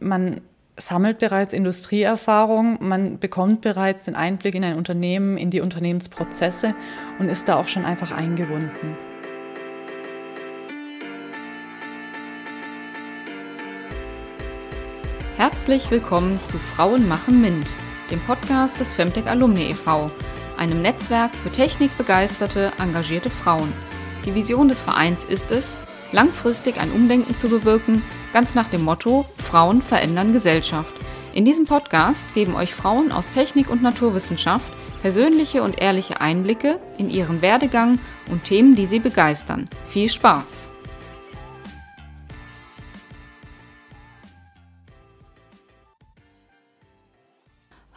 man sammelt bereits Industrieerfahrung, man bekommt bereits den Einblick in ein Unternehmen, in die Unternehmensprozesse und ist da auch schon einfach eingebunden. Herzlich willkommen zu Frauen machen MINT, dem Podcast des Femtech Alumni e.V., einem Netzwerk für technikbegeisterte, engagierte Frauen. Die Vision des Vereins ist es, langfristig ein Umdenken zu bewirken, ganz nach dem Motto Frauen verändern Gesellschaft. In diesem Podcast geben euch Frauen aus Technik und Naturwissenschaft persönliche und ehrliche Einblicke in ihren Werdegang und Themen, die sie begeistern. Viel Spaß!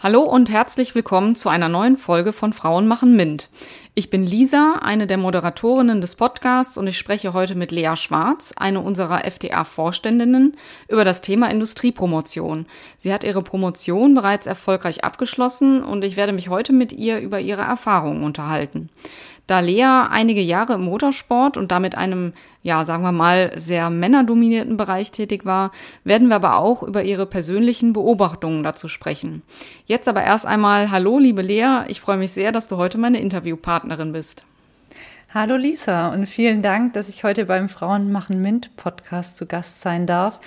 Hallo und herzlich willkommen zu einer neuen Folge von Frauen machen Mint. Ich bin Lisa, eine der Moderatorinnen des Podcasts und ich spreche heute mit Lea Schwarz, eine unserer FDA-Vorständinnen, über das Thema Industriepromotion. Sie hat ihre Promotion bereits erfolgreich abgeschlossen und ich werde mich heute mit ihr über ihre Erfahrungen unterhalten. Da Lea einige Jahre im Motorsport und damit einem, ja, sagen wir mal, sehr männerdominierten Bereich tätig war, werden wir aber auch über ihre persönlichen Beobachtungen dazu sprechen. Jetzt aber erst einmal, hallo, liebe Lea, ich freue mich sehr, dass du heute meine Interviewpartnerin bist. Hallo Lisa und vielen Dank, dass ich heute beim Frauen machen Mint Podcast zu Gast sein darf.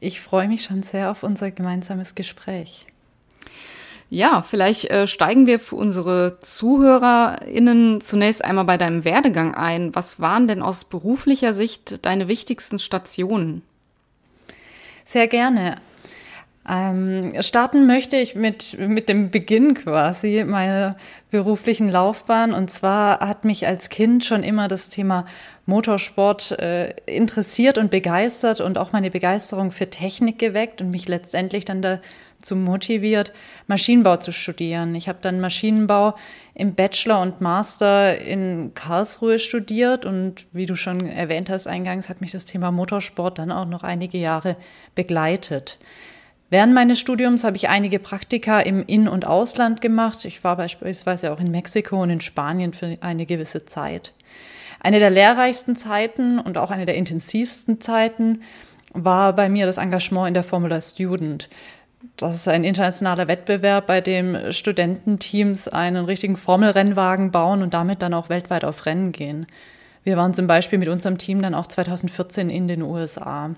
Ich freue mich schon sehr auf unser gemeinsames Gespräch. Ja, vielleicht äh, steigen wir für unsere ZuhörerInnen zunächst einmal bei deinem Werdegang ein. Was waren denn aus beruflicher Sicht deine wichtigsten Stationen? Sehr gerne. Ähm, starten möchte ich mit, mit dem Beginn quasi meiner beruflichen Laufbahn. Und zwar hat mich als Kind schon immer das Thema Motorsport äh, interessiert und begeistert und auch meine Begeisterung für Technik geweckt und mich letztendlich dann dazu motiviert, Maschinenbau zu studieren. Ich habe dann Maschinenbau im Bachelor und Master in Karlsruhe studiert und wie du schon erwähnt hast eingangs, hat mich das Thema Motorsport dann auch noch einige Jahre begleitet. Während meines Studiums habe ich einige Praktika im In- und Ausland gemacht. Ich war beispielsweise auch in Mexiko und in Spanien für eine gewisse Zeit. Eine der lehrreichsten Zeiten und auch eine der intensivsten Zeiten war bei mir das Engagement in der Formula Student. Das ist ein internationaler Wettbewerb, bei dem Studententeams einen richtigen Formelrennwagen bauen und damit dann auch weltweit auf Rennen gehen. Wir waren zum Beispiel mit unserem Team dann auch 2014 in den USA.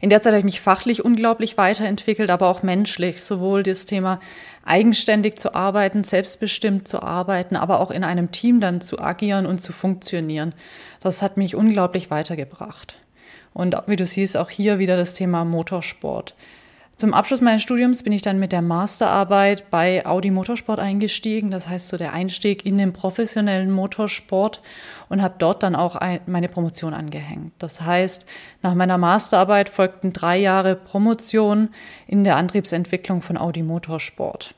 In der Zeit habe ich mich fachlich unglaublich weiterentwickelt, aber auch menschlich. Sowohl das Thema eigenständig zu arbeiten, selbstbestimmt zu arbeiten, aber auch in einem Team dann zu agieren und zu funktionieren. Das hat mich unglaublich weitergebracht. Und wie du siehst, auch hier wieder das Thema Motorsport. Zum Abschluss meines Studiums bin ich dann mit der Masterarbeit bei Audi Motorsport eingestiegen, das heißt so der Einstieg in den professionellen Motorsport und habe dort dann auch ein, meine Promotion angehängt. Das heißt, nach meiner Masterarbeit folgten drei Jahre Promotion in der Antriebsentwicklung von Audi Motorsport.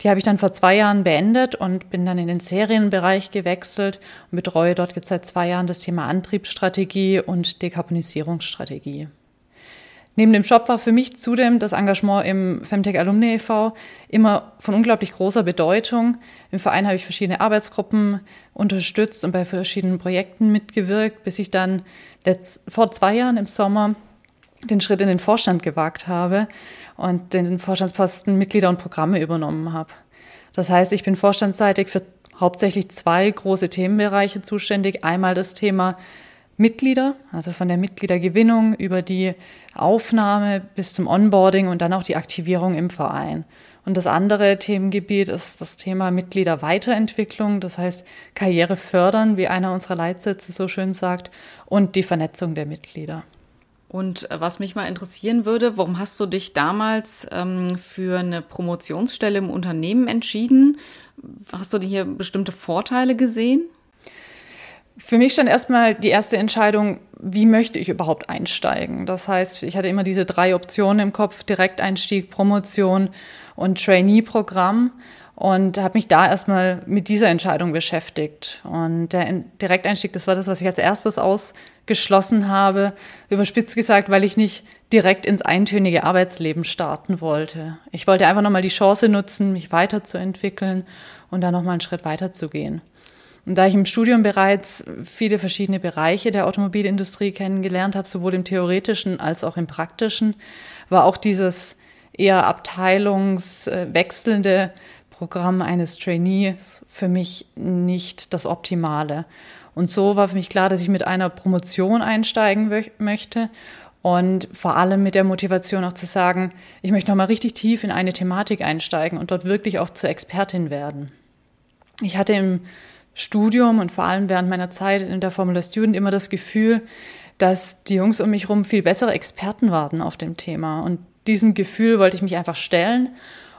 Die habe ich dann vor zwei Jahren beendet und bin dann in den Serienbereich gewechselt und betreue dort jetzt seit zwei Jahren das Thema Antriebsstrategie und Dekarbonisierungsstrategie. Neben dem Shop war für mich zudem das Engagement im Femtech Alumni e.V. immer von unglaublich großer Bedeutung. Im Verein habe ich verschiedene Arbeitsgruppen unterstützt und bei verschiedenen Projekten mitgewirkt, bis ich dann letzt, vor zwei Jahren im Sommer den Schritt in den Vorstand gewagt habe und den Vorstandsposten Mitglieder und Programme übernommen habe. Das heißt, ich bin vorstandsseitig für hauptsächlich zwei große Themenbereiche zuständig. Einmal das Thema Mitglieder, also von der Mitgliedergewinnung über die Aufnahme bis zum Onboarding und dann auch die Aktivierung im Verein. Und das andere Themengebiet ist das Thema Mitgliederweiterentwicklung, das heißt Karriere fördern, wie einer unserer Leitsätze so schön sagt, und die Vernetzung der Mitglieder. Und äh, was mich mal interessieren würde, warum hast du dich damals ähm, für eine Promotionsstelle im Unternehmen entschieden? Hast du hier bestimmte Vorteile gesehen? Für mich stand erstmal die erste Entscheidung, wie möchte ich überhaupt einsteigen? Das heißt, ich hatte immer diese drei Optionen im Kopf, Direkteinstieg, Promotion und Trainee-Programm und habe mich da erstmal mit dieser Entscheidung beschäftigt. Und der Direkteinstieg, das war das, was ich als erstes ausgeschlossen habe, überspitzt gesagt, weil ich nicht direkt ins eintönige Arbeitsleben starten wollte. Ich wollte einfach nochmal die Chance nutzen, mich weiterzuentwickeln und da nochmal einen Schritt weiterzugehen. Und da ich im Studium bereits viele verschiedene Bereiche der Automobilindustrie kennengelernt habe, sowohl im theoretischen als auch im praktischen, war auch dieses eher abteilungswechselnde Programm eines Trainees für mich nicht das Optimale. Und so war für mich klar, dass ich mit einer Promotion einsteigen möchte und vor allem mit der Motivation auch zu sagen, ich möchte nochmal richtig tief in eine Thematik einsteigen und dort wirklich auch zur Expertin werden. Ich hatte im Studium und vor allem während meiner Zeit in der Formula Student immer das Gefühl, dass die Jungs um mich herum viel bessere Experten waren auf dem Thema. Und diesem Gefühl wollte ich mich einfach stellen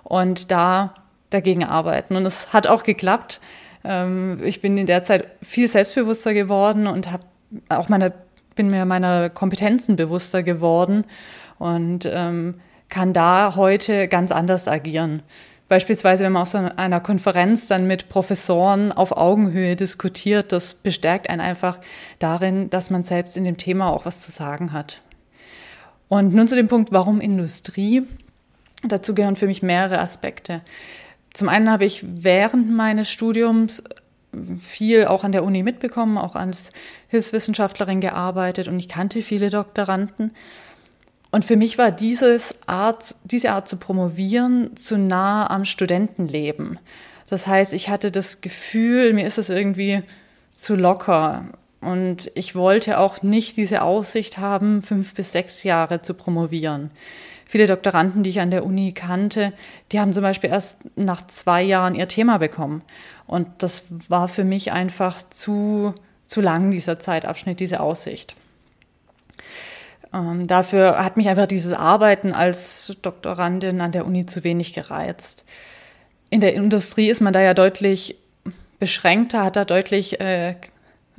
und da dagegen arbeiten. Und es hat auch geklappt. Ähm, ich bin in der Zeit viel selbstbewusster geworden und habe auch meine, bin mir meiner Kompetenzen bewusster geworden und ähm, kann da heute ganz anders agieren. Beispielsweise, wenn man auf so einer Konferenz dann mit Professoren auf Augenhöhe diskutiert, das bestärkt einen einfach darin, dass man selbst in dem Thema auch was zu sagen hat. Und nun zu dem Punkt, warum Industrie? Dazu gehören für mich mehrere Aspekte. Zum einen habe ich während meines Studiums viel auch an der Uni mitbekommen, auch als Hilfswissenschaftlerin gearbeitet und ich kannte viele Doktoranden. Und für mich war dieses Art, diese Art zu promovieren zu nah am Studentenleben. Das heißt, ich hatte das Gefühl, mir ist es irgendwie zu locker. Und ich wollte auch nicht diese Aussicht haben, fünf bis sechs Jahre zu promovieren. Viele Doktoranden, die ich an der Uni kannte, die haben zum Beispiel erst nach zwei Jahren ihr Thema bekommen. Und das war für mich einfach zu, zu lang, dieser Zeitabschnitt, diese Aussicht. Ähm, dafür hat mich einfach dieses Arbeiten als Doktorandin an der Uni zu wenig gereizt. In der Industrie ist man da ja deutlich beschränkter, hat da deutlich äh,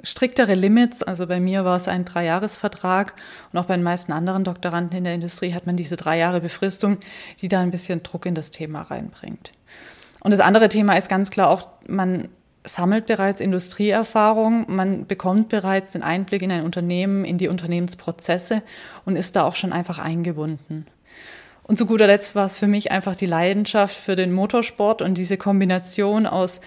striktere Limits. Also bei mir war es ein Dreijahresvertrag und auch bei den meisten anderen Doktoranden in der Industrie hat man diese drei Jahre Befristung, die da ein bisschen Druck in das Thema reinbringt. Und das andere Thema ist ganz klar auch, man sammelt bereits Industrieerfahrung, man bekommt bereits den Einblick in ein Unternehmen, in die Unternehmensprozesse und ist da auch schon einfach eingebunden. Und zu guter Letzt war es für mich einfach die Leidenschaft für den Motorsport und diese Kombination aus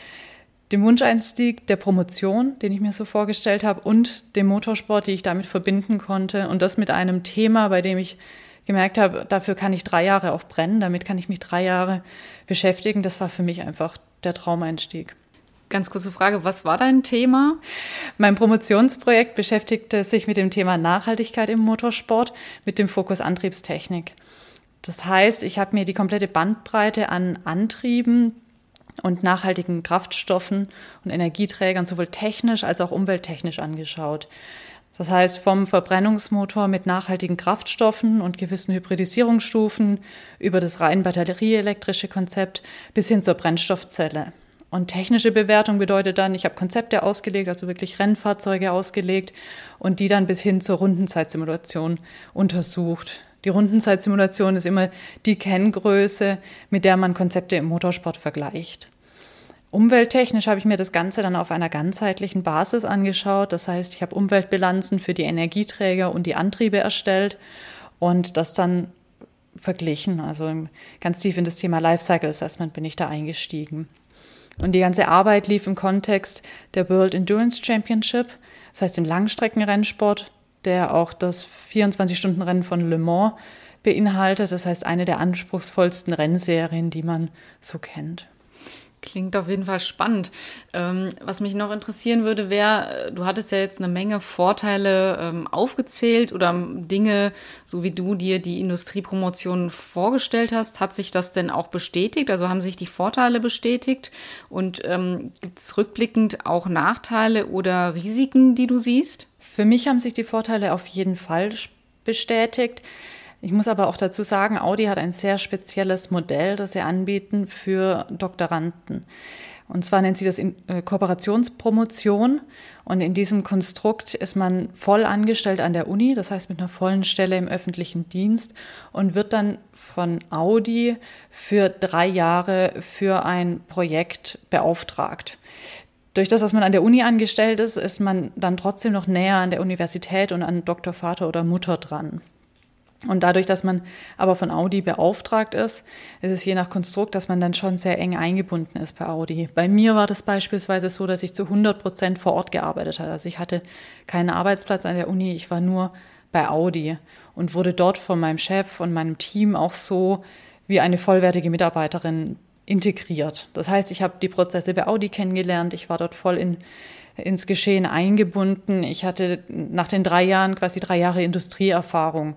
dem Wunscheinstieg der Promotion, den ich mir so vorgestellt habe, und dem Motorsport, die ich damit verbinden konnte. Und das mit einem Thema, bei dem ich gemerkt habe, dafür kann ich drei Jahre auch brennen, damit kann ich mich drei Jahre beschäftigen. Das war für mich einfach der Traumeinstieg. Ganz kurze Frage, was war dein Thema? Mein Promotionsprojekt beschäftigte sich mit dem Thema Nachhaltigkeit im Motorsport mit dem Fokus Antriebstechnik. Das heißt, ich habe mir die komplette Bandbreite an Antrieben und nachhaltigen Kraftstoffen und Energieträgern sowohl technisch als auch umwelttechnisch angeschaut. Das heißt, vom Verbrennungsmotor mit nachhaltigen Kraftstoffen und gewissen Hybridisierungsstufen über das rein batterieelektrische Konzept bis hin zur Brennstoffzelle. Und technische Bewertung bedeutet dann, ich habe Konzepte ausgelegt, also wirklich Rennfahrzeuge ausgelegt und die dann bis hin zur Rundenzeitsimulation untersucht. Die Rundenzeitsimulation ist immer die Kenngröße, mit der man Konzepte im Motorsport vergleicht. Umwelttechnisch habe ich mir das Ganze dann auf einer ganzheitlichen Basis angeschaut. Das heißt, ich habe Umweltbilanzen für die Energieträger und die Antriebe erstellt und das dann verglichen. Also ganz tief in das Thema Lifecycle Assessment bin ich da eingestiegen. Und die ganze Arbeit lief im Kontext der World Endurance Championship, das heißt im Langstreckenrennsport der auch das 24-Stunden-Rennen von Le Mans beinhaltet. Das heißt, eine der anspruchsvollsten Rennserien, die man so kennt. Klingt auf jeden Fall spannend. Ähm, was mich noch interessieren würde, wäre, du hattest ja jetzt eine Menge Vorteile ähm, aufgezählt oder Dinge, so wie du dir die Industriepromotion vorgestellt hast. Hat sich das denn auch bestätigt? Also haben sich die Vorteile bestätigt? Und ähm, gibt es rückblickend auch Nachteile oder Risiken, die du siehst? Für mich haben sich die Vorteile auf jeden Fall bestätigt. Ich muss aber auch dazu sagen, Audi hat ein sehr spezielles Modell, das sie anbieten für Doktoranden. Und zwar nennt sie das äh, Kooperationspromotion. Und in diesem Konstrukt ist man voll angestellt an der Uni, das heißt mit einer vollen Stelle im öffentlichen Dienst und wird dann von Audi für drei Jahre für ein Projekt beauftragt durch das, dass man an der Uni angestellt ist, ist man dann trotzdem noch näher an der Universität und an Doktor, Vater oder Mutter dran. Und dadurch, dass man aber von Audi beauftragt ist, ist es je nach Konstrukt, dass man dann schon sehr eng eingebunden ist bei Audi. Bei mir war das beispielsweise so, dass ich zu 100 Prozent vor Ort gearbeitet habe. Also ich hatte keinen Arbeitsplatz an der Uni, ich war nur bei Audi und wurde dort von meinem Chef und meinem Team auch so wie eine vollwertige Mitarbeiterin integriert. Das heißt, ich habe die Prozesse bei Audi kennengelernt, ich war dort voll in, ins Geschehen eingebunden. Ich hatte nach den drei Jahren quasi drei Jahre Industrieerfahrung.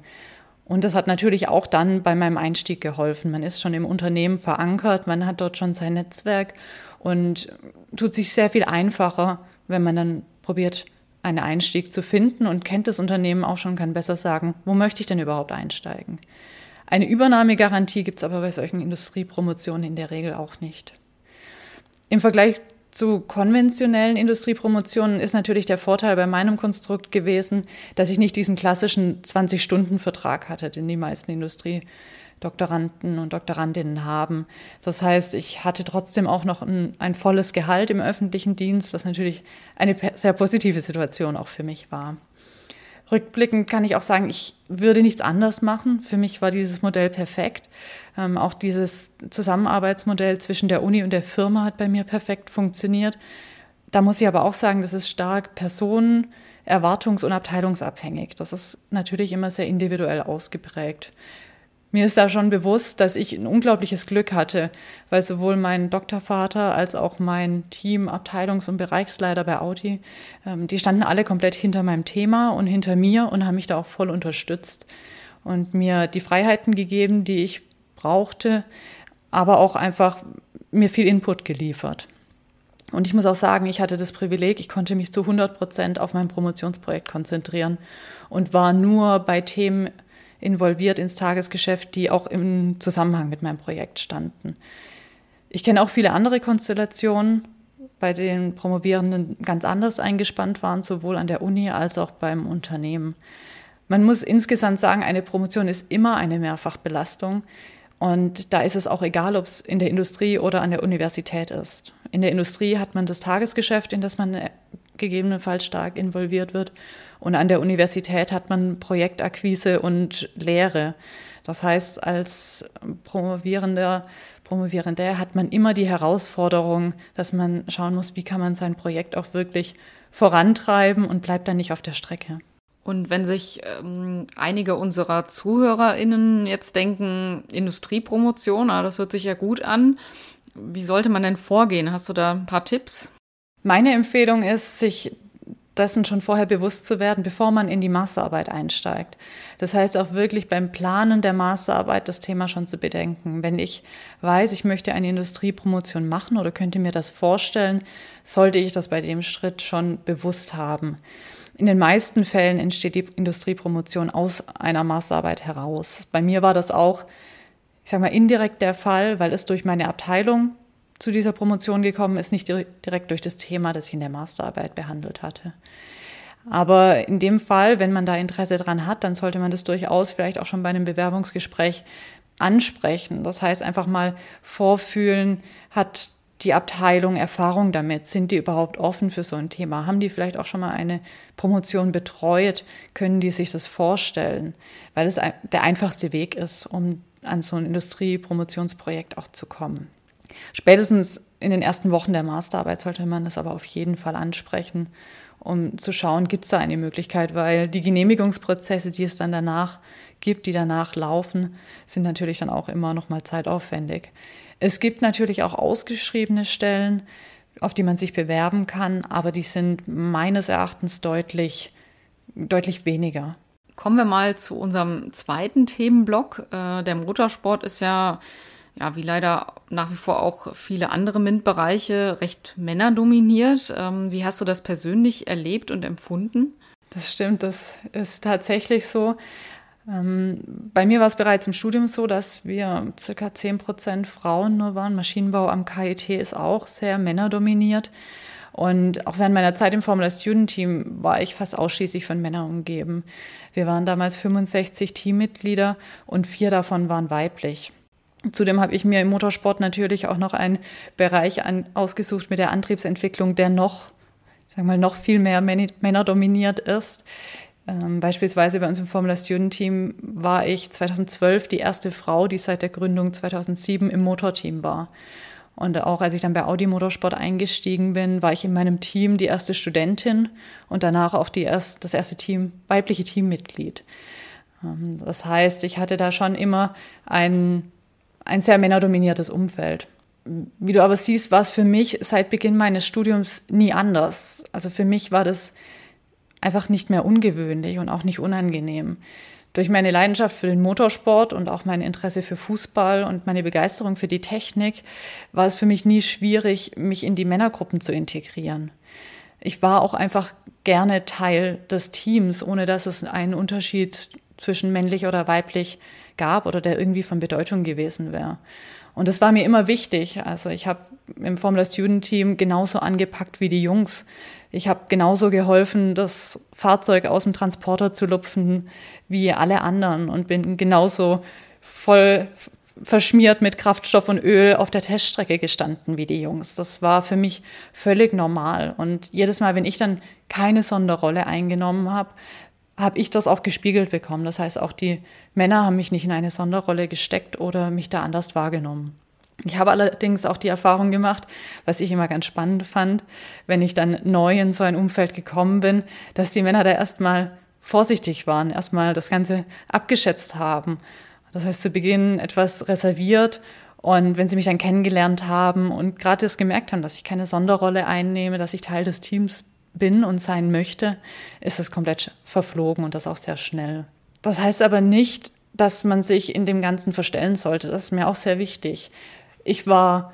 Und das hat natürlich auch dann bei meinem Einstieg geholfen. Man ist schon im Unternehmen verankert, man hat dort schon sein Netzwerk und tut sich sehr viel einfacher, wenn man dann probiert, einen Einstieg zu finden und kennt das Unternehmen auch schon, kann besser sagen, wo möchte ich denn überhaupt einsteigen. Eine Übernahmegarantie gibt es aber bei solchen Industriepromotionen in der Regel auch nicht. Im Vergleich zu konventionellen Industriepromotionen ist natürlich der Vorteil bei meinem Konstrukt gewesen, dass ich nicht diesen klassischen 20-Stunden-Vertrag hatte, den die meisten Industriedoktoranden und Doktorandinnen haben. Das heißt, ich hatte trotzdem auch noch ein, ein volles Gehalt im öffentlichen Dienst, was natürlich eine sehr positive Situation auch für mich war. Rückblickend kann ich auch sagen, ich würde nichts anders machen. Für mich war dieses Modell perfekt. Ähm, auch dieses Zusammenarbeitsmodell zwischen der Uni und der Firma hat bei mir perfekt funktioniert. Da muss ich aber auch sagen, das ist stark personen-, erwartungs- und abteilungsabhängig. Das ist natürlich immer sehr individuell ausgeprägt. Mir ist da schon bewusst, dass ich ein unglaubliches Glück hatte, weil sowohl mein Doktorvater als auch mein Team, Abteilungs- und Bereichsleiter bei Audi, ähm, die standen alle komplett hinter meinem Thema und hinter mir und haben mich da auch voll unterstützt und mir die Freiheiten gegeben, die ich brauchte, aber auch einfach mir viel Input geliefert. Und ich muss auch sagen, ich hatte das Privileg, ich konnte mich zu 100 Prozent auf mein Promotionsprojekt konzentrieren und war nur bei Themen involviert ins Tagesgeschäft, die auch im Zusammenhang mit meinem Projekt standen. Ich kenne auch viele andere Konstellationen, bei denen Promovierenden ganz anders eingespannt waren, sowohl an der Uni als auch beim Unternehmen. Man muss insgesamt sagen, eine Promotion ist immer eine Mehrfachbelastung. Und da ist es auch egal, ob es in der Industrie oder an der Universität ist. In der Industrie hat man das Tagesgeschäft, in das man gegebenenfalls stark involviert wird. Und an der Universität hat man Projektakquise und Lehre. Das heißt, als Promovierender, Promovierender hat man immer die Herausforderung, dass man schauen muss, wie kann man sein Projekt auch wirklich vorantreiben und bleibt dann nicht auf der Strecke. Und wenn sich ähm, einige unserer ZuhörerInnen jetzt denken, Industriepromotion, ah, das hört sich ja gut an, wie sollte man denn vorgehen? Hast du da ein paar Tipps? Meine Empfehlung ist, sich dessen schon vorher bewusst zu werden, bevor man in die Masterarbeit einsteigt. Das heißt auch wirklich beim Planen der Masterarbeit das Thema schon zu bedenken. Wenn ich weiß, ich möchte eine Industriepromotion machen oder könnte mir das vorstellen, sollte ich das bei dem Schritt schon bewusst haben. In den meisten Fällen entsteht die Industriepromotion aus einer Masterarbeit heraus. Bei mir war das auch, ich sage mal, indirekt der Fall, weil es durch meine Abteilung zu dieser Promotion gekommen ist, nicht direkt durch das Thema, das ich in der Masterarbeit behandelt hatte. Aber in dem Fall, wenn man da Interesse dran hat, dann sollte man das durchaus vielleicht auch schon bei einem Bewerbungsgespräch ansprechen. Das heißt, einfach mal vorfühlen, hat die Abteilung Erfahrung damit? Sind die überhaupt offen für so ein Thema? Haben die vielleicht auch schon mal eine Promotion betreut? Können die sich das vorstellen? Weil es der einfachste Weg ist, um an so ein Industriepromotionsprojekt auch zu kommen. Spätestens in den ersten Wochen der Masterarbeit sollte man das aber auf jeden Fall ansprechen, um zu schauen, gibt es da eine Möglichkeit, weil die Genehmigungsprozesse, die es dann danach gibt, die danach laufen, sind natürlich dann auch immer noch mal zeitaufwendig. Es gibt natürlich auch ausgeschriebene Stellen, auf die man sich bewerben kann, aber die sind meines Erachtens deutlich, deutlich weniger. Kommen wir mal zu unserem zweiten Themenblock. Äh, der Motorsport ist ja ja, wie leider nach wie vor auch viele andere MINT-Bereiche recht männerdominiert. Ähm, wie hast du das persönlich erlebt und empfunden? Das stimmt, das ist tatsächlich so. Ähm, bei mir war es bereits im Studium so, dass wir circa 10 Prozent Frauen nur waren. Maschinenbau am KIT ist auch sehr männerdominiert. Und auch während meiner Zeit im Formula Student Team war ich fast ausschließlich von Männern umgeben. Wir waren damals 65 Teammitglieder und vier davon waren weiblich. Zudem habe ich mir im Motorsport natürlich auch noch einen Bereich an, ausgesucht mit der Antriebsentwicklung, der noch, ich sag mal, noch viel mehr Männer dominiert ist. Ähm, beispielsweise bei uns im Formula Student Team war ich 2012 die erste Frau, die seit der Gründung 2007 im Motorteam war. Und auch als ich dann bei Audi Motorsport eingestiegen bin, war ich in meinem Team die erste Studentin und danach auch die erst, das erste Team, weibliche Teammitglied. Ähm, das heißt, ich hatte da schon immer ein, ein sehr männerdominiertes Umfeld. Wie du aber siehst, war es für mich seit Beginn meines Studiums nie anders. Also für mich war das einfach nicht mehr ungewöhnlich und auch nicht unangenehm. Durch meine Leidenschaft für den Motorsport und auch mein Interesse für Fußball und meine Begeisterung für die Technik war es für mich nie schwierig, mich in die Männergruppen zu integrieren. Ich war auch einfach gerne Teil des Teams, ohne dass es einen Unterschied zwischen männlich oder weiblich gab oder der irgendwie von Bedeutung gewesen wäre. Und das war mir immer wichtig. Also ich habe im Formula Student Team genauso angepackt wie die Jungs. Ich habe genauso geholfen, das Fahrzeug aus dem Transporter zu lupfen wie alle anderen und bin genauso voll verschmiert mit Kraftstoff und Öl auf der Teststrecke gestanden wie die Jungs. Das war für mich völlig normal. Und jedes Mal, wenn ich dann keine Sonderrolle eingenommen habe, habe ich das auch gespiegelt bekommen. Das heißt, auch die Männer haben mich nicht in eine Sonderrolle gesteckt oder mich da anders wahrgenommen. Ich habe allerdings auch die Erfahrung gemacht, was ich immer ganz spannend fand, wenn ich dann neu in so ein Umfeld gekommen bin, dass die Männer da erstmal vorsichtig waren, erstmal das Ganze abgeschätzt haben. Das heißt, zu Beginn etwas reserviert und wenn sie mich dann kennengelernt haben und gerade das gemerkt haben, dass ich keine Sonderrolle einnehme, dass ich Teil des Teams bin und sein möchte, ist es komplett verflogen und das auch sehr schnell. Das heißt aber nicht, dass man sich in dem Ganzen verstellen sollte. Das ist mir auch sehr wichtig ich war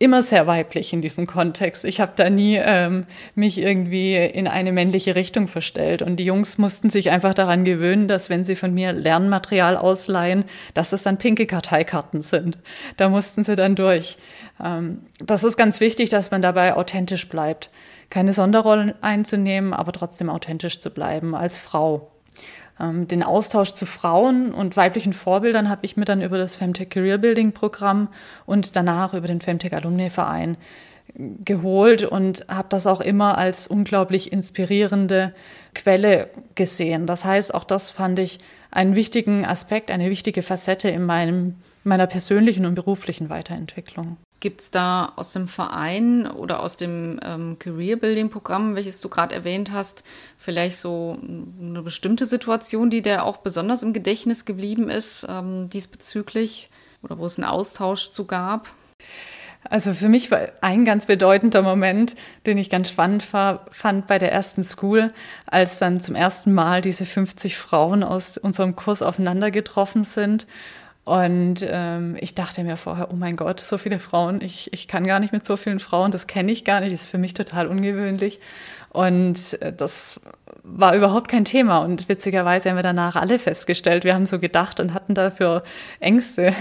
immer sehr weiblich in diesem Kontext. Ich habe da nie ähm, mich irgendwie in eine männliche Richtung verstellt. Und die Jungs mussten sich einfach daran gewöhnen, dass wenn sie von mir Lernmaterial ausleihen, dass das dann pinke Karteikarten sind. Da mussten sie dann durch. Ähm, das ist ganz wichtig, dass man dabei authentisch bleibt. Keine Sonderrollen einzunehmen, aber trotzdem authentisch zu bleiben als Frau. Ähm, den Austausch zu Frauen und weiblichen Vorbildern habe ich mir dann über das Femtech Career Building Programm und danach über den Femtech Alumni Verein geholt und habe das auch immer als unglaublich inspirierende Quelle gesehen. Das heißt, auch das fand ich einen wichtigen Aspekt, eine wichtige Facette in meinem, meiner persönlichen und beruflichen Weiterentwicklung. Gibt es da aus dem Verein oder aus dem ähm, Career Building Programm, welches du gerade erwähnt hast, vielleicht so eine bestimmte Situation, die dir auch besonders im Gedächtnis geblieben ist ähm, diesbezüglich oder wo es einen Austausch zu gab? Also für mich war ein ganz bedeutender Moment, den ich ganz spannend war, fand bei der ersten School, als dann zum ersten Mal diese 50 Frauen aus unserem Kurs aufeinander getroffen sind und ähm, ich dachte mir vorher, oh mein Gott, so viele Frauen, ich, ich kann gar nicht mit so vielen Frauen, das kenne ich gar nicht, ist für mich total ungewöhnlich. Und äh, das war überhaupt kein Thema. Und witzigerweise haben wir danach alle festgestellt, wir haben so gedacht und hatten dafür Ängste.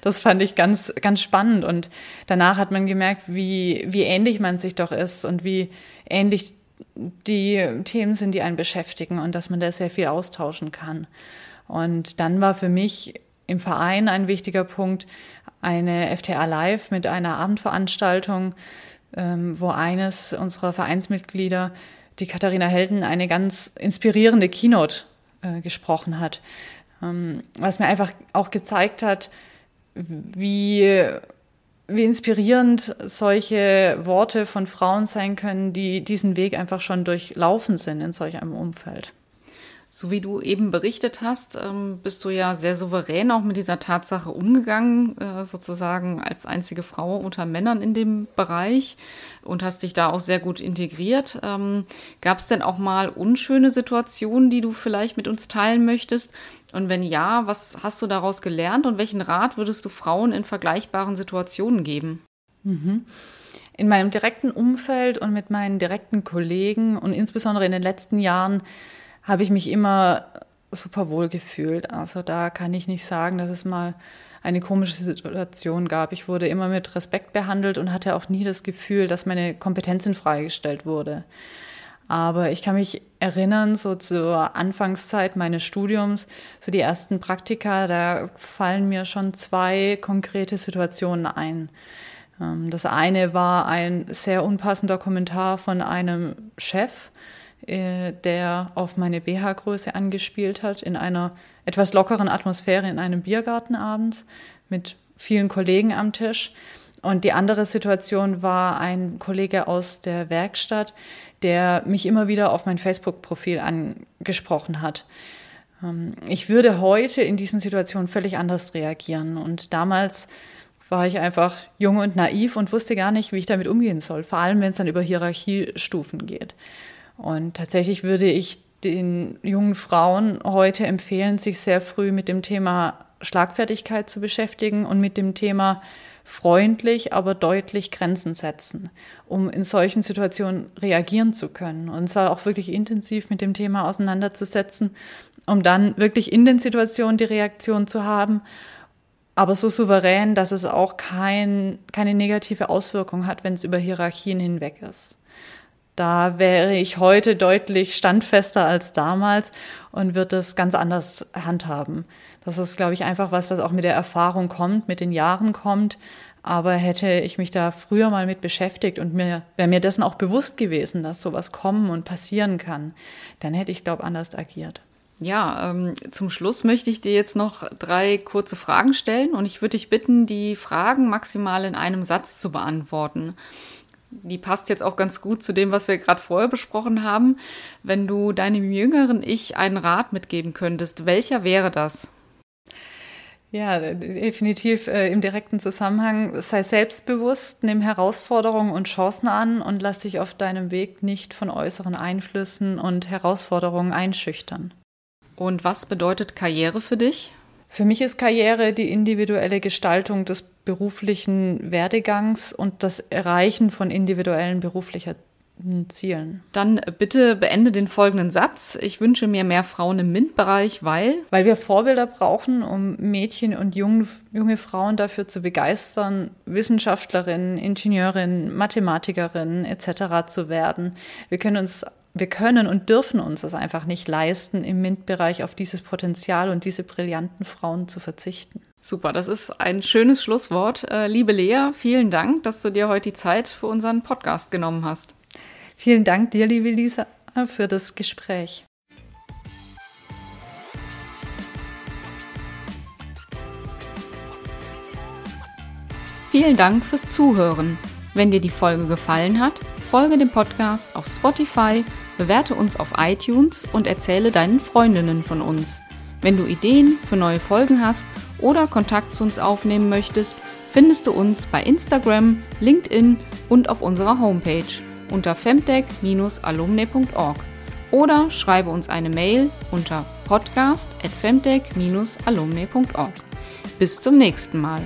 Das fand ich ganz, ganz spannend. Und danach hat man gemerkt, wie, wie ähnlich man sich doch ist und wie ähnlich die Themen sind, die einen beschäftigen und dass man da sehr viel austauschen kann. Und dann war für mich im Verein ein wichtiger Punkt, eine FTA Live mit einer Abendveranstaltung, ähm, wo eines unserer Vereinsmitglieder, die Katharina Helden, eine ganz inspirierende Keynote äh, gesprochen hat, ähm, was mir einfach auch gezeigt hat, wie, wie inspirierend solche Worte von Frauen sein können, die diesen Weg einfach schon durchlaufen sind in solch einem Umfeld. So wie du eben berichtet hast, ähm, bist du ja sehr souverän auch mit dieser Tatsache umgegangen, äh, sozusagen als einzige Frau unter Männern in dem Bereich und hast dich da auch sehr gut integriert. Ähm, Gab es denn auch mal unschöne Situationen, die du vielleicht mit uns teilen möchtest? Und wenn ja, was hast du daraus gelernt und welchen Rat würdest du Frauen in vergleichbaren Situationen geben? Mhm. In meinem direkten Umfeld und mit meinen direkten Kollegen und insbesondere in den letzten Jahren habe ich mich immer super wohl gefühlt. Also da kann ich nicht sagen, dass es mal eine komische Situation gab. Ich wurde immer mit Respekt behandelt und hatte auch nie das Gefühl, dass meine Kompetenz Frage gestellt wurde. Aber ich kann mich erinnern, so zur Anfangszeit meines Studiums, so die ersten Praktika, da fallen mir schon zwei konkrete Situationen ein. Ähm, das eine war ein sehr unpassender Kommentar von einem Chef, äh, der auf meine BH-Größe angespielt hat, in einer etwas lockeren Atmosphäre in einem Biergarten abends mit vielen Kollegen am Tisch. Und die andere Situation war ein Kollege aus der Werkstatt, der mich immer wieder auf mein Facebook-Profil angesprochen hat. Ähm, ich würde heute in diesen Situationen völlig anders reagieren. Und damals war ich einfach jung und naiv und wusste gar nicht, wie ich damit umgehen soll, vor allem wenn es dann über Hierarchiestufen geht. Und tatsächlich würde ich den jungen Frauen heute empfehlen, sich sehr früh mit dem Thema Schlagfertigkeit zu beschäftigen und mit dem Thema freundlich, aber deutlich Grenzen setzen, um in solchen Situationen reagieren zu können. Und zwar auch wirklich intensiv mit dem Thema auseinanderzusetzen, um dann wirklich in den Situationen die Reaktion zu haben, aber so souverän, dass es auch kein, keine negative Auswirkung hat, wenn es über Hierarchien hinweg ist. Da wäre ich heute deutlich standfester als damals und würde es ganz anders handhaben. Das ist, glaube ich, einfach was, was auch mit der Erfahrung kommt, mit den Jahren kommt. Aber hätte ich mich da früher mal mit beschäftigt und mir wäre mir dessen auch bewusst gewesen, dass sowas kommen und passieren kann, dann hätte ich, glaube ich, anders agiert. Ja, ähm, zum Schluss möchte ich dir jetzt noch drei kurze Fragen stellen und ich würde dich bitten, die Fragen maximal in einem Satz zu beantworten die passt jetzt auch ganz gut zu dem, was wir gerade vorher besprochen haben. Wenn du deinem jüngeren Ich einen Rat mitgeben könntest, welcher wäre das? Ja, definitiv äh, im direkten Zusammenhang. Sei selbstbewusst, nimm Herausforderungen und Chancen an und lass dich auf deinem Weg nicht von äußeren Einflüssen und Herausforderungen einschüchtern. Und was bedeutet Karriere für dich? Für mich ist Karriere die individuelle Gestaltung des beruflichen Werdegangs und das Erreichen von individuellen beruflichen Zielen. Dann bitte beende den folgenden Satz. Ich wünsche mir mehr Frauen im MINT-Bereich, weil? Weil wir Vorbilder brauchen, um Mädchen und junge, junge Frauen dafür zu begeistern, Wissenschaftlerinnen, Ingenieurinnen, Mathematikerinnen etc. zu werden. Wir können uns wir können und dürfen uns es einfach nicht leisten, im MINT-Bereich auf dieses Potenzial und diese brillanten Frauen zu verzichten. Super, das ist ein schönes Schlusswort. Äh, liebe Lea, vielen Dank, dass du dir heute die Zeit für unseren Podcast genommen hast. Vielen Dank dir, liebe Lisa, für das Gespräch. Vielen Dank fürs Zuhören. Wenn dir die Folge gefallen hat, folge dem Podcast auf Spotify, bewerte uns auf iTunes und erzähle deinen Freundinnen von uns. Wenn du Ideen für neue Folgen hast oder Kontakt zu uns aufnehmen möchtest, findest du uns bei Instagram, LinkedIn und auf unserer Homepage unter femtech-alumni.org oder schreibe uns eine Mail unter podcast@femtech-alumni.org. Bis zum nächsten Mal.